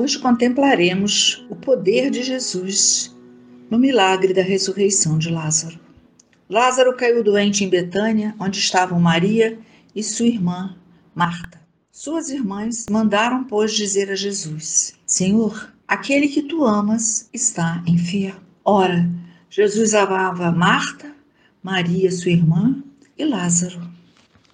Hoje contemplaremos o poder de Jesus no milagre da ressurreição de Lázaro. Lázaro caiu doente em Betânia, onde estavam Maria e sua irmã Marta. Suas irmãs mandaram, pois, dizer a Jesus: Senhor, aquele que tu amas está enfermo. Ora, Jesus amava Marta, Maria, sua irmã, e Lázaro.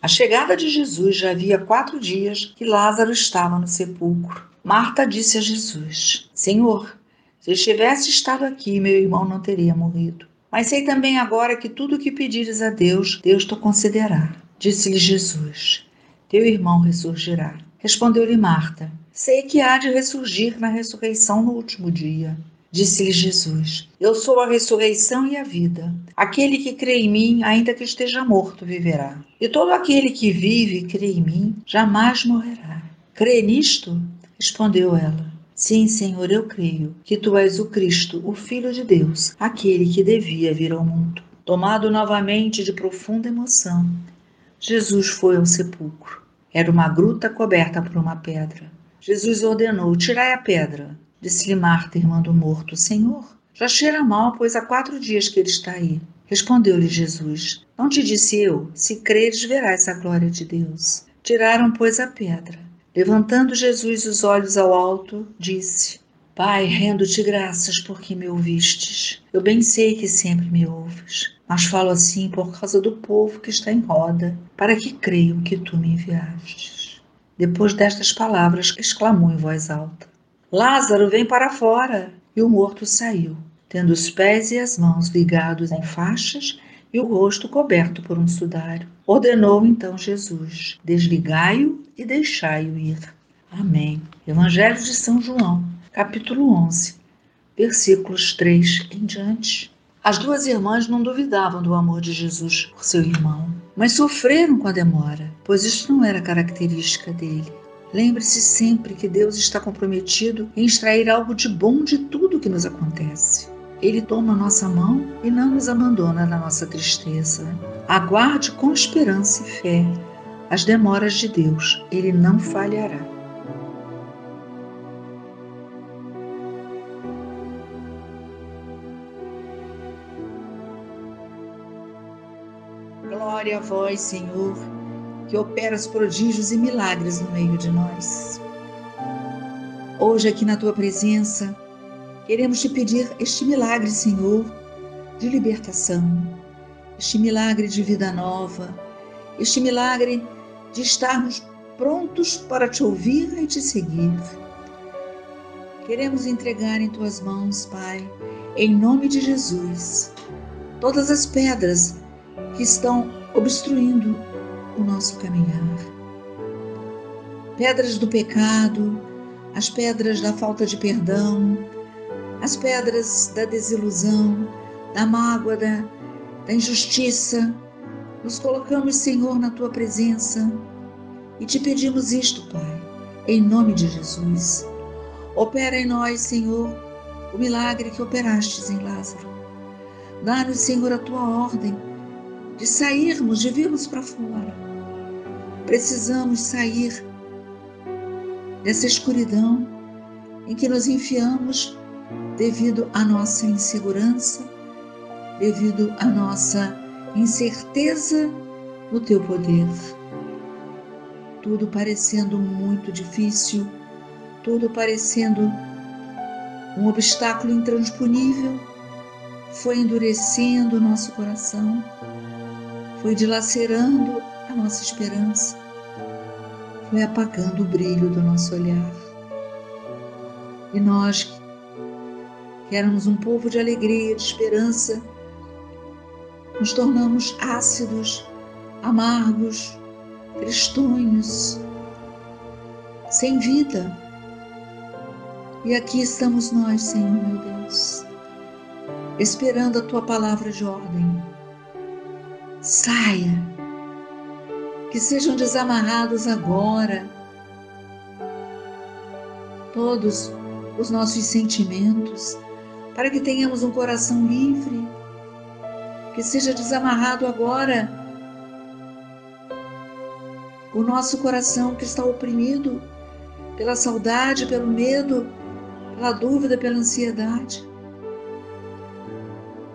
A chegada de Jesus já havia quatro dias que Lázaro estava no sepulcro. Marta disse a Jesus: Senhor, se estivesse estado aqui, meu irmão não teria morrido. Mas sei também agora que tudo o que pedires a Deus, Deus te concederá. Disse-lhe Jesus: Teu irmão ressurgirá. Respondeu-lhe Marta: Sei que há de ressurgir na ressurreição no último dia. Disse-lhe Jesus: Eu sou a ressurreição e a vida. Aquele que crê em mim, ainda que esteja morto, viverá. E todo aquele que vive e crê em mim, jamais morrerá. Crê nisto? Respondeu ela. Sim, Senhor, eu creio que tu és o Cristo, o Filho de Deus, aquele que devia vir ao mundo. Tomado novamente de profunda emoção, Jesus foi ao sepulcro. Era uma gruta coberta por uma pedra. Jesus ordenou: Tirai a pedra. Disse-lhe Marta, irmã do morto: Senhor, já cheira mal, pois há quatro dias que ele está aí. Respondeu-lhe Jesus: Não te disse eu, se creres, verás a glória de Deus. Tiraram, pois, a pedra. Levantando Jesus os olhos ao alto, disse: Pai, rendo-te graças porque me ouvistes. Eu bem sei que sempre me ouves, mas falo assim por causa do povo que está em roda, para que creiam que tu me enviastes. Depois destas palavras, exclamou em voz alta: Lázaro, vem para fora! E o morto saiu, tendo os pés e as mãos ligados em faixas e o rosto coberto por um sudário. Ordenou então Jesus: Desligai-o e deixai-o ir. Amém. Evangelho de São João, capítulo 11, versículos 3 em diante. As duas irmãs não duvidavam do amor de Jesus por seu irmão, mas sofreram com a demora, pois isso não era característica dele. Lembre-se sempre que Deus está comprometido em extrair algo de bom de tudo que nos acontece. Ele toma nossa mão e não nos abandona na nossa tristeza. Aguarde com esperança e fé as demoras de Deus, ele não falhará. Glória a vós, Senhor que operas prodígios e milagres no meio de nós. Hoje, aqui na tua presença, queremos te pedir este milagre, Senhor, de libertação, este milagre de vida nova, este milagre de estarmos prontos para te ouvir e te seguir. Queremos entregar em tuas mãos, Pai, em nome de Jesus, todas as pedras que estão obstruindo o nosso caminhar. Pedras do pecado, as pedras da falta de perdão, as pedras da desilusão, da mágoa, da, da injustiça. Nos colocamos, Senhor, na tua presença e te pedimos isto, Pai, em nome de Jesus. Opera em nós, Senhor, o milagre que operastes em Lázaro. Dá-nos, Senhor, a tua ordem de sairmos, de virmos para fora Precisamos sair dessa escuridão em que nos enfiamos devido à nossa insegurança, devido à nossa incerteza no teu poder. Tudo parecendo muito difícil, tudo parecendo um obstáculo intransponível, foi endurecendo o nosso coração, foi dilacerando a nossa esperança, foi apagando o brilho do nosso olhar. E nós, que éramos um povo de alegria, de esperança, nos tornamos ácidos, amargos, tristonhos, sem vida. E aqui estamos nós, Senhor meu Deus, esperando a tua palavra de ordem. Saia que sejam desamarrados agora todos os nossos sentimentos, para que tenhamos um coração livre, que seja desamarrado agora o nosso coração que está oprimido pela saudade, pelo medo, pela dúvida, pela ansiedade.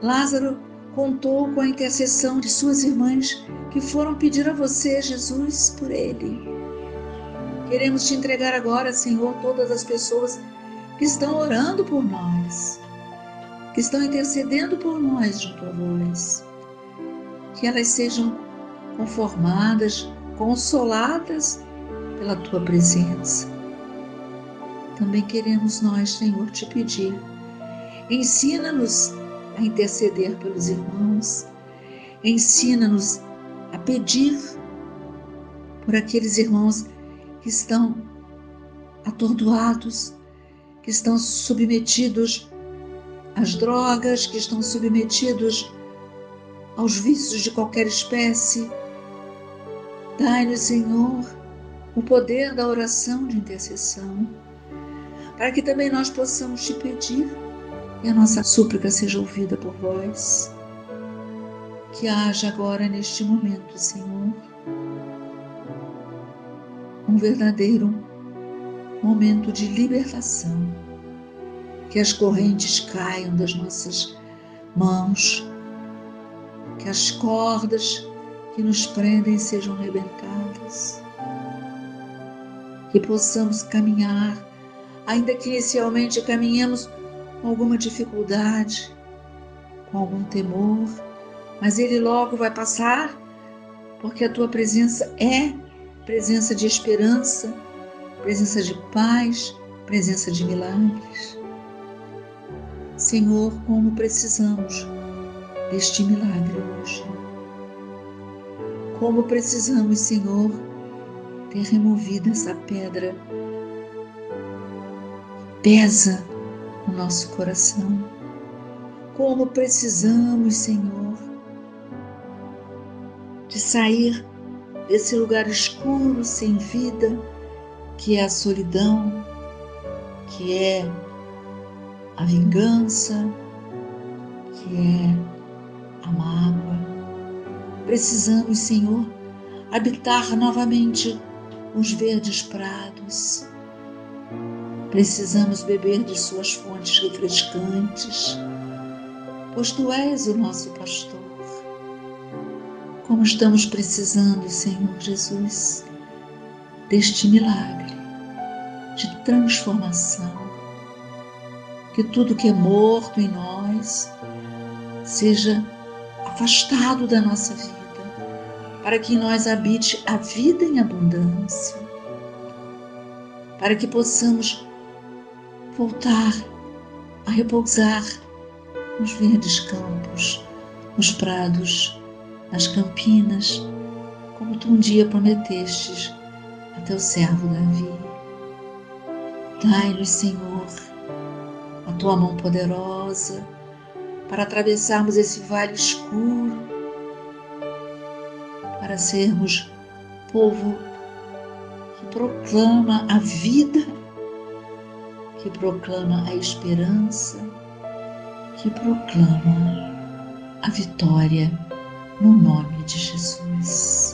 Lázaro contou com a intercessão de suas irmãs que foram pedir a você, Jesus, por ele. Queremos te entregar agora, Senhor, todas as pessoas que estão orando por nós, que estão intercedendo por nós junto a vós. Que elas sejam conformadas, consoladas pela tua presença. Também queremos nós, Senhor, te pedir. Ensina-nos a interceder pelos irmãos. Ensina-nos a pedir por aqueles irmãos que estão atordoados, que estão submetidos às drogas, que estão submetidos aos vícios de qualquer espécie. Dai-nos, Senhor, o poder da oração de intercessão, para que também nós possamos te pedir e a nossa súplica seja ouvida por vós. Que haja agora neste momento, Senhor, um verdadeiro momento de libertação. Que as correntes caiam das nossas mãos, que as cordas que nos prendem sejam rebentadas, que possamos caminhar, ainda que inicialmente caminhemos com alguma dificuldade, com algum temor, mas ele logo vai passar, porque a tua presença é presença de esperança, presença de paz, presença de milagres. Senhor, como precisamos deste milagre hoje. Como precisamos, Senhor, ter removido essa pedra pesa no nosso coração. Como precisamos, Senhor, de sair desse lugar escuro, sem vida, que é a solidão, que é a vingança, que é a mágoa. Precisamos, Senhor, habitar novamente os verdes prados. Precisamos beber de Suas fontes refrescantes, pois Tu és o nosso pastor. Como estamos precisando, Senhor Jesus, deste milagre de transformação. Que tudo que é morto em nós seja afastado da nossa vida, para que em nós habite a vida em abundância, para que possamos voltar a repousar nos verdes campos, nos prados, nas campinas, como tu um dia prometestes a teu servo Davi. Dai-nos, Senhor, a tua mão poderosa para atravessarmos esse vale escuro, para sermos povo que proclama a vida, que proclama a esperança, que proclama a vitória no nome de Jesus.